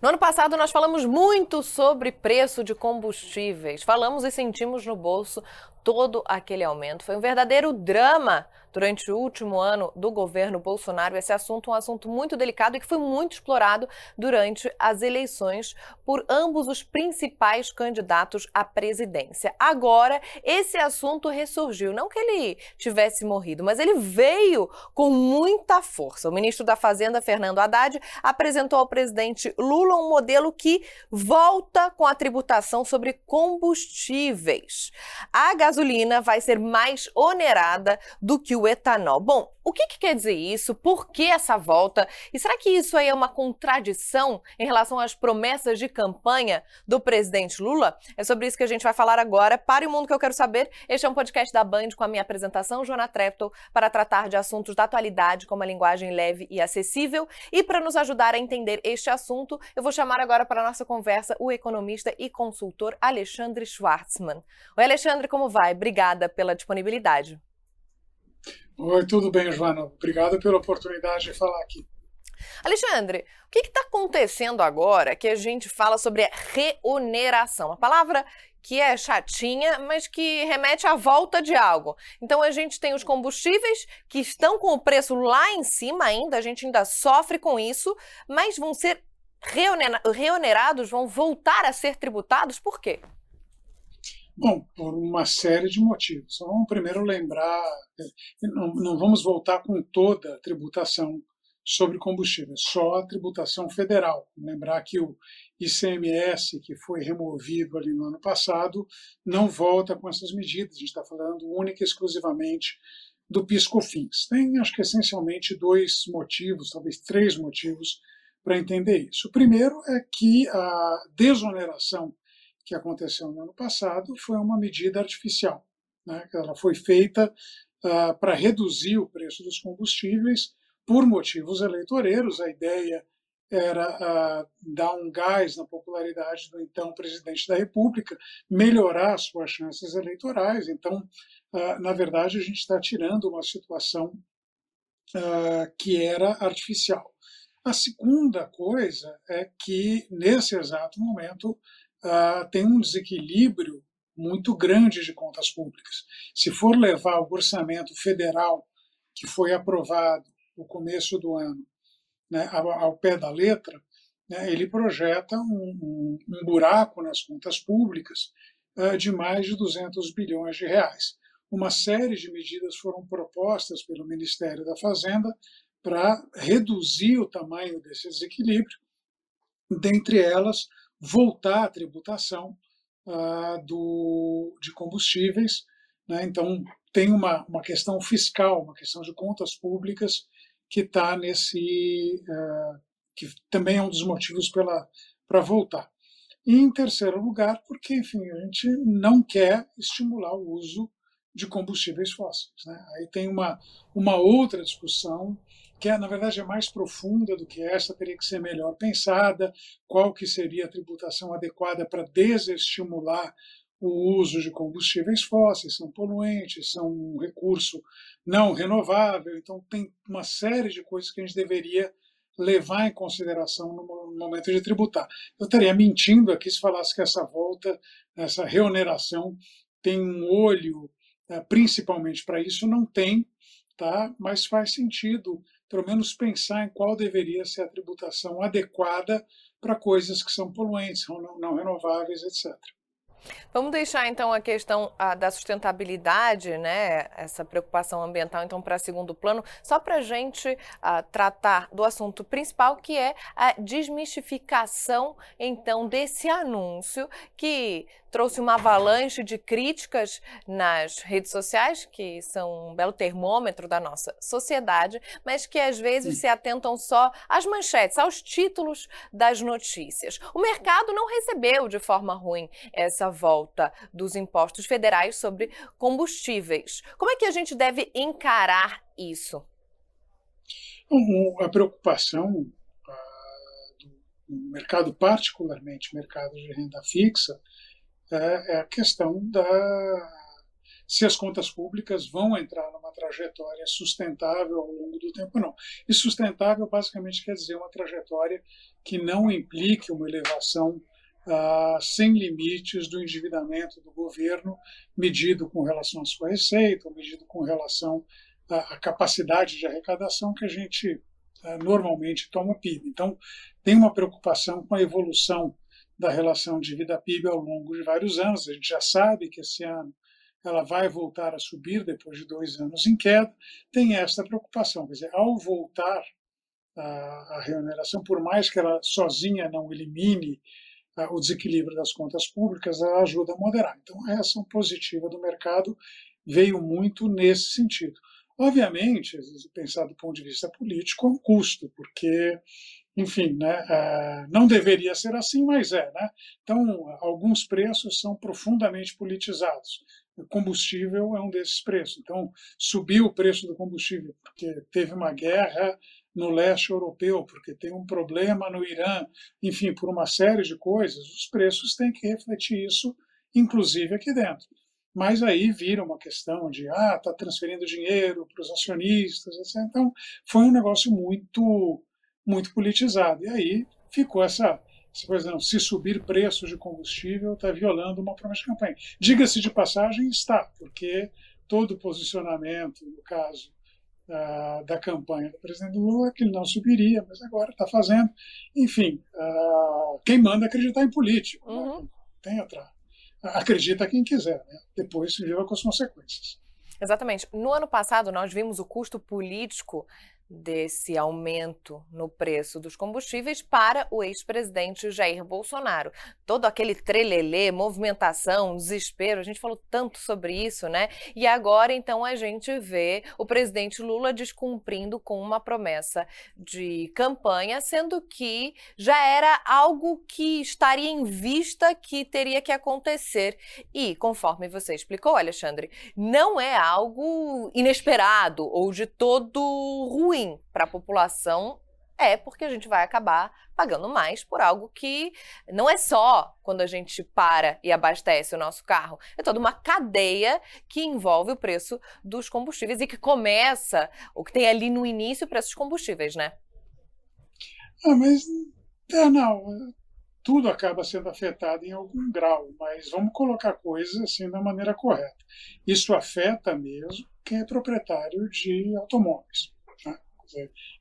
No ano passado, nós falamos muito sobre preço de combustíveis. Falamos e sentimos no bolso todo aquele aumento. Foi um verdadeiro drama durante o último ano do governo Bolsonaro. Esse assunto é um assunto muito delicado e que foi muito explorado durante as eleições por ambos os principais candidatos à presidência. Agora, esse assunto ressurgiu. Não que ele tivesse morrido, mas ele veio com muita força. O ministro da Fazenda, Fernando Haddad, apresentou ao presidente Lula um modelo que volta com a tributação sobre combustíveis. A gasolina vai ser mais onerada do que o etanol. Bom, o que, que, quer dizer isso? Por que essa volta? E será que isso aí é uma contradição em relação às promessas de campanha do presidente Lula? É sobre isso que a gente vai falar agora. Para o mundo que eu quero saber, este é um podcast da Band com a minha apresentação, Joana Treptow, para tratar de assuntos da atualidade com uma linguagem leve e acessível. E para nos ajudar a entender este assunto, eu vou chamar agora para a nossa conversa o economista e consultor Alexandre Schwartzman. Oi, Alexandre, como vai? Obrigada pela disponibilidade. Oi, tudo bem, Joana? Obrigado pela oportunidade de falar aqui. Alexandre, o que está acontecendo agora que a gente fala sobre a reoneração? A palavra que é chatinha, mas que remete à volta de algo. Então a gente tem os combustíveis que estão com o preço lá em cima ainda, a gente ainda sofre com isso, mas vão ser reonerados, vão voltar a ser tributados, por quê? Bom, por uma série de motivos. Vamos primeiro lembrar, não, não vamos voltar com toda a tributação sobre combustíveis, só a tributação federal. Lembrar que o ICMS, que foi removido ali no ano passado, não volta com essas medidas. A gente está falando única e exclusivamente do PIS/COFINS. Tem, acho que essencialmente dois motivos, talvez três motivos para entender isso. O primeiro é que a desoneração que aconteceu no ano passado foi uma medida artificial. Né? Ela foi feita uh, para reduzir o preço dos combustíveis por motivos eleitoreiros. A ideia era uh, dar um gás na popularidade do então presidente da República, melhorar suas chances eleitorais. Então, uh, na verdade, a gente está tirando uma situação que era artificial. A segunda coisa é que, nesse exato momento, uh, tem um desequilíbrio muito grande de contas públicas. Se for levar o orçamento federal que foi aprovado no começo do ano né, ao, ao, pé da letra, né, ele projeta um, um, um, buraco nas contas públicas uh, de mais de 200 bilhões de reais. Uma série de medidas foram propostas pelo Ministério da Fazenda para reduzir o tamanho desse desequilíbrio, dentre elas voltar à tributação uh, do, de combustíveis. Né? Então, tem uma, uma questão fiscal, uma questão de contas públicas que está nesse. Uh, que também é um dos motivos para voltar. E, em terceiro lugar, porque, enfim, a gente não quer estimular o uso de combustíveis fósseis. Né? Aí tem uma, uma outra discussão que é, na verdade é mais profunda do que essa, teria que ser melhor pensada, qual que seria a tributação adequada para desestimular o uso de combustíveis fósseis, são poluentes, são um recurso não renovável, então tem uma série de coisas que a gente deveria levar em consideração no momento de tributar. Eu estaria mentindo aqui se falasse que essa volta, essa reoneração, tem um olho é, principalmente para isso, não tem, tá? mas faz sentido, pelo menos, pensar em qual deveria ser a tributação adequada para coisas que são poluentes, não, renováveis, etc. Vamos deixar então a questão a, da sustentabilidade, né, essa preocupação ambiental, então para segundo plano, só para a gente a, tratar do assunto principal, que é a desmistificação então desse anúncio que trouxe uma avalanche de críticas nas redes sociais, que são um belo termômetro da nossa sociedade, mas que às vezes Sim. se atentam só às manchetes, aos títulos das notícias. O mercado não recebeu de forma ruim essa volta dos impostos federais sobre combustíveis. Como é que a gente deve encarar isso? A preocupação ah, do mercado, particularmente mercado de renda fixa, é, é a questão da se as contas públicas vão entrar numa trajetória sustentável ao longo do tempo ou não. E sustentável basicamente quer dizer uma trajetória que não implique uma elevação ah, sem limites do endividamento do governo, medido com relação à sua receita, medido com relação à, capacidade de arrecadação que a gente ah, normalmente toma PIB. Então, tem uma preocupação com a evolução da relação de vida PIB ao longo de vários anos. A gente já sabe que esse ano ela vai voltar a subir depois de dois anos em queda. Tem essa preocupação, quer dizer, ao voltar a, a remuneração, por mais que ela sozinha não elimine o desequilíbrio das contas públicas, ela ajuda a moderar. Então, a reação positiva do mercado veio muito nesse sentido. Obviamente, pensar do ponto de vista político, é um custo, porque enfim, né, é, não deveria ser assim, mas é. Né? Então, alguns preços são profundamente politizados. O combustível é um desses preços. Então, subiu o preço do combustível porque teve uma guerra no leste europeu, porque tem um problema no Irã, enfim, por uma série de coisas, os preços têm que refletir isso, inclusive aqui dentro. Mas aí vira uma questão de, ah, está transferindo dinheiro para os acionistas, etc. Então, foi um negócio muito muito politizado. E aí ficou essa, por exemplo, se subir preços de combustível está violando uma promessa de campanha. Diga-se de passagem, está, porque todo posicionamento, no caso uh, da campanha do presidente Lula, é que ele não subiria, mas agora está fazendo. Enfim, uh, quem manda acreditar em político. Né? Uhum. Né? Tem outra. Acredita quem quiser, né? depois se viva com as consequências. Exatamente. No ano passado, nós vimos o custo político desse aumento no preço dos combustíveis para o ex-presidente Jair Bolsonaro. Todo aquele trelelê, movimentação, desespero, a gente falou tanto sobre isso, né? E agora então a gente vê o presidente Lula descumprindo com uma promessa de campanha, sendo que já era algo que estaria em vista que teria que acontecer. E, conforme você explicou, Alexandre, não é algo inesperado ou de todo ruim ruim para a população é porque a gente vai acabar pagando mais por algo que não é só quando a gente para e abastece o nosso carro, é toda uma cadeia que envolve o preço dos combustíveis e que começa, o que tem ali no início, o preço dos combustíveis, né? Ah, mas é, não, tudo acaba sendo afetado em algum grau, mas vamos colocar coisas assim da maneira correta. Isso afeta mesmo quem é proprietário de automóveis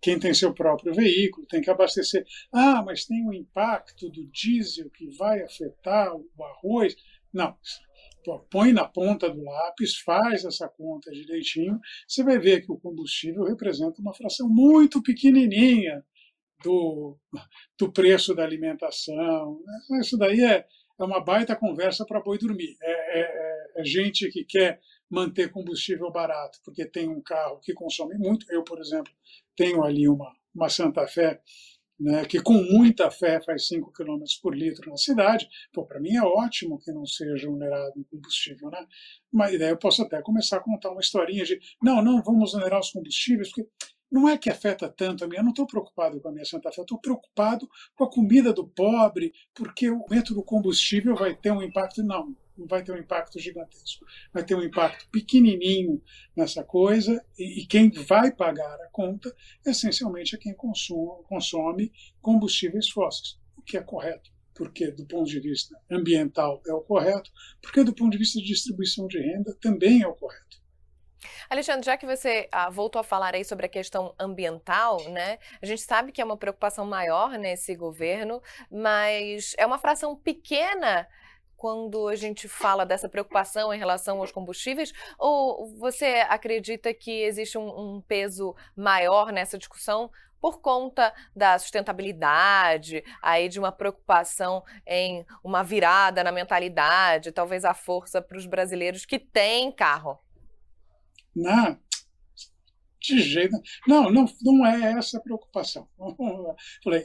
quem tem seu próprio veículo tem que abastecer. Ah, mas tem o impacto do diesel que vai afetar o arroz. Não. Põe na ponta do lápis, faz essa conta direitinho, você vai ver que o combustível representa uma fração muito pequenininha do, do preço da alimentação. Isso daí é, é uma baita conversa para boi dormir. É, é, é, é gente que quer manter combustível barato, porque tem um carro que consome muito. Eu, por exemplo, tenho ali uma, uma Santa Fé né, que com muita fé faz 5 km por litro na cidade, para mim é ótimo que não seja onerado em combustível. Né? Mas daí eu posso até começar a contar uma historinha de não, não vamos onerar os combustíveis, porque não é que afeta tanto a mim, eu não estou preocupado com a minha Santa Fé, eu estou preocupado com a comida do pobre, porque o aumento do combustível vai ter um impacto. Não, não vai ter um impacto gigantesco. Vai ter um impacto pequenininho nessa coisa e, e quem vai pagar a conta essencialmente é quem consome, consome combustíveis fósseis, o que é correto, porque do ponto de vista ambiental é o correto, porque do ponto de vista de distribuição de renda também é o correto. Alexandre, já que você ah, voltou a falar aí sobre a questão ambiental, né? A gente sabe que é uma preocupação maior nesse governo, mas é uma fração pequena quando a gente fala dessa preocupação em relação aos combustíveis? Ou você acredita que existe um, um peso maior nessa discussão por conta da sustentabilidade, aí de uma preocupação em uma virada na mentalidade, talvez a força para os brasileiros que têm carro? Não, de jeito não, não, não é essa a preocupação.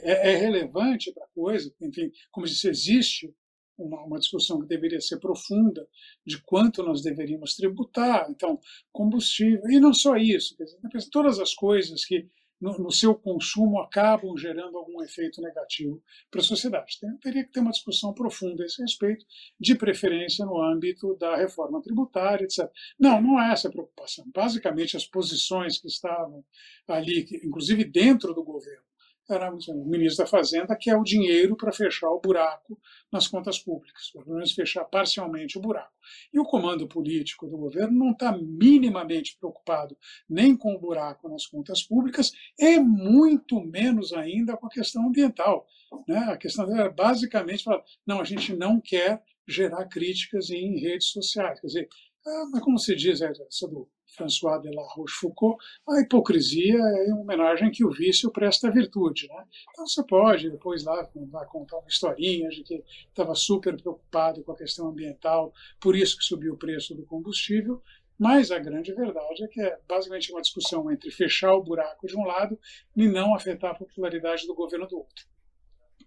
É, é relevante para a coisa, enfim, como disse, existe uma, uma, discussão que deveria ser profunda de quanto nós deveríamos tributar, então combustível e não só isso, dizer, todas as coisas que no, no, seu consumo acabam gerando algum efeito negativo para a sociedade. Tem, teria que ter uma discussão profunda a esse respeito, de preferência no âmbito da reforma tributária, etc. Não, não é essa a preocupação. Basicamente, as posições que estavam ali, que, inclusive dentro do governo, era o ministro da Fazenda, que é o dinheiro para fechar o buraco nas contas públicas, pelo menos fechar parcialmente o buraco. E o comando político do governo não está minimamente preocupado nem com o buraco nas contas públicas, e muito menos ainda com a questão ambiental. Né? A questão é basicamente falar, não, a gente não quer gerar críticas em redes sociais. Quer dizer, ah, como se diz essa do François de la Rochefoucauld, a hipocrisia é uma homenagem que o vício presta à virtude. Né? Então você pode depois lá, lá contar uma historinha de que estava super preocupado com a questão ambiental, por isso que subiu o preço do combustível, mas a grande verdade é que é basicamente uma discussão entre fechar o buraco de um lado e não afetar a popularidade do governo do outro.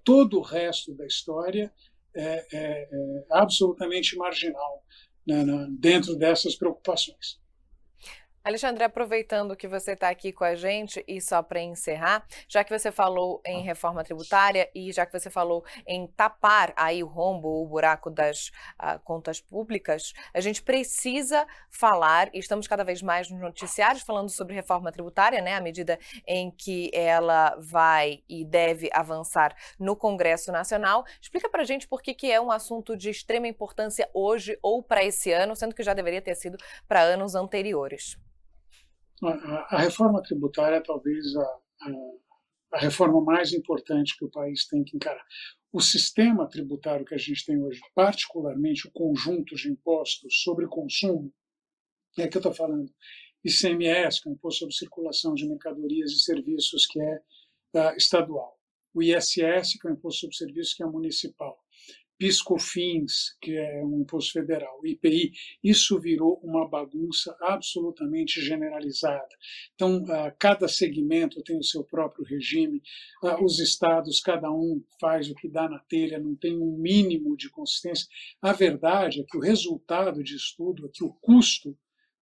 Todo o resto da história é, é, é absolutamente marginal né, dentro dessas preocupações. Alexandre, aproveitando que você está aqui com a gente e só para encerrar, já que você falou em ah. reforma tributária e já que você falou em tapar aí o rombo, o buraco das uh, contas públicas, a gente precisa falar, e estamos cada vez mais nos noticiários falando sobre reforma tributária, né, à medida em que ela vai e deve avançar no Congresso Nacional. Explica para a gente por que, que é um assunto de extrema importância hoje ou para esse ano, sendo que já deveria ter sido para anos anteriores. A, reforma tributária é talvez a, a, a reforma mais importante que o país tem que encarar. O sistema tributário que a gente tem hoje, particularmente o conjunto de impostos sobre consumo, é que eu estou falando ICMS, que é o Imposto sobre Circulação de Mercadorias e Serviços, que é uh, estadual. O ISS, que é o Imposto sobre Serviços, que é municipal. PiscoFins, que é um imposto federal, IPI, isso virou uma bagunça absolutamente generalizada. Então, cada segmento tem o seu próprio regime, os estados, cada um faz o que dá na telha, não tem um mínimo de consistência. A verdade é que o resultado de estudo é que o custo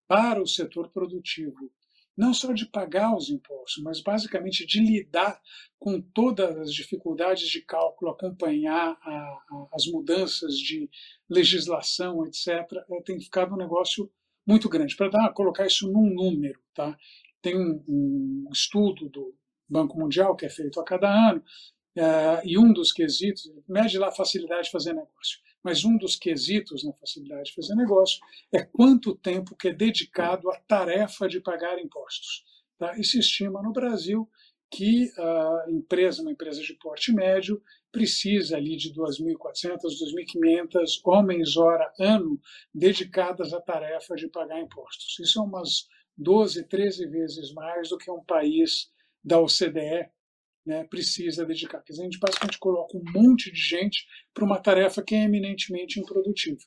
para o setor produtivo não só de pagar os impostos, mas basicamente de lidar com todas as dificuldades de cálculo, acompanhar a, a, as mudanças de legislação, etc., é, tem ficado um negócio muito grande. Para colocar isso num número, tá? tem um, um, estudo do Banco Mundial que é feito a cada ano, é, e um dos quesitos, mede lá a facilidade de fazer negócio mas um dos quesitos na facilidade de fazer negócio é quanto tempo que é dedicado à tarefa de pagar impostos. Tá? E se estima no Brasil que a empresa, uma empresa de porte médio, precisa ali de 2.400, 2.500 homens hora ano dedicadas à tarefa de pagar impostos. Isso é umas 12, 13 vezes mais do que um país da OCDE né, precisa dedicar. Quer dizer, a gente basicamente coloca um monte de gente para uma tarefa que é eminentemente improdutiva.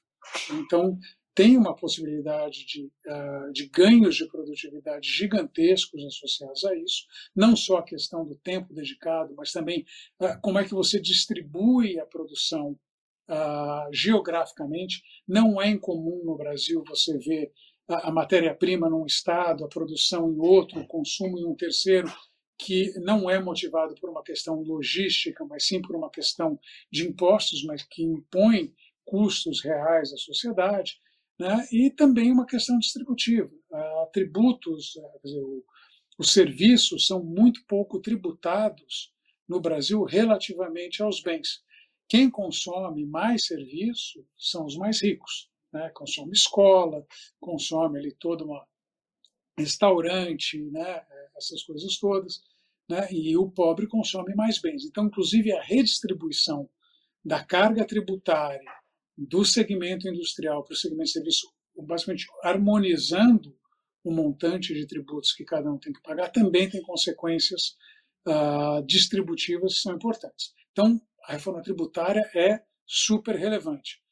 Então, tem uma possibilidade de, uh, de ganhos de produtividade gigantescos associados a isso, não só a questão do tempo dedicado, mas também uh, como é que você distribui a produção uh, geograficamente. Não é incomum no Brasil você ver a, a matéria-prima num estado, a produção em outro, o consumo em um terceiro, que não é motivado por uma questão logística, mas sim por uma questão de impostos, mas que impõe custos reais à sociedade, né? e também uma questão distributiva. Uh, tributos, o, os serviços são muito pouco tributados no Brasil relativamente aos bens. Quem consome mais serviço são os mais ricos, né? consome escola, consome ali toda uma restaurante, né? essas coisas todas, né? e o pobre consome mais bens. Então, inclusive, a redistribuição da carga tributária do segmento industrial para o segmento de serviço, basicamente harmonizando o montante de tributos que cada um tem que pagar, também tem consequências uh, distributivas que são importantes. Então, a reforma tributária é super relevante.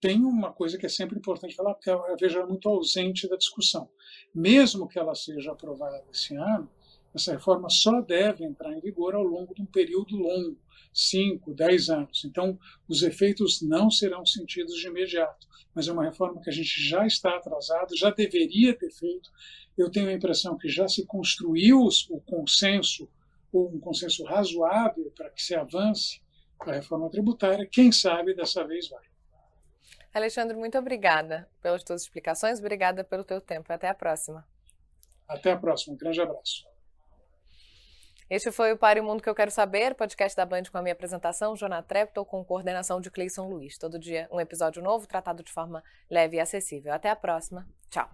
Tem uma coisa que é sempre importante falar, porque eu vejo ela muito ausente da discussão. Mesmo que ela seja aprovada esse ano, essa reforma só deve entrar em vigor ao longo de um período longo, 5, 10 anos. Então, os efeitos não serão sentidos de imediato, mas é uma reforma que a gente já está atrasado, já deveria ter feito. Eu tenho a impressão que já se construiu o consenso, ou um consenso razoável para que se avance a reforma tributária. Quem sabe dessa vez vai. Alexandre, muito obrigada pelas tuas explicações, obrigada pelo teu tempo. Até a próxima. Até a próxima. Um grande abraço. Este foi o Pare o Mundo que eu quero saber, podcast da Band com a minha apresentação, Jonah Treptow, com coordenação de Cleison Luiz. Todo dia um episódio novo, tratado de forma leve e acessível. Até a próxima. Tchau.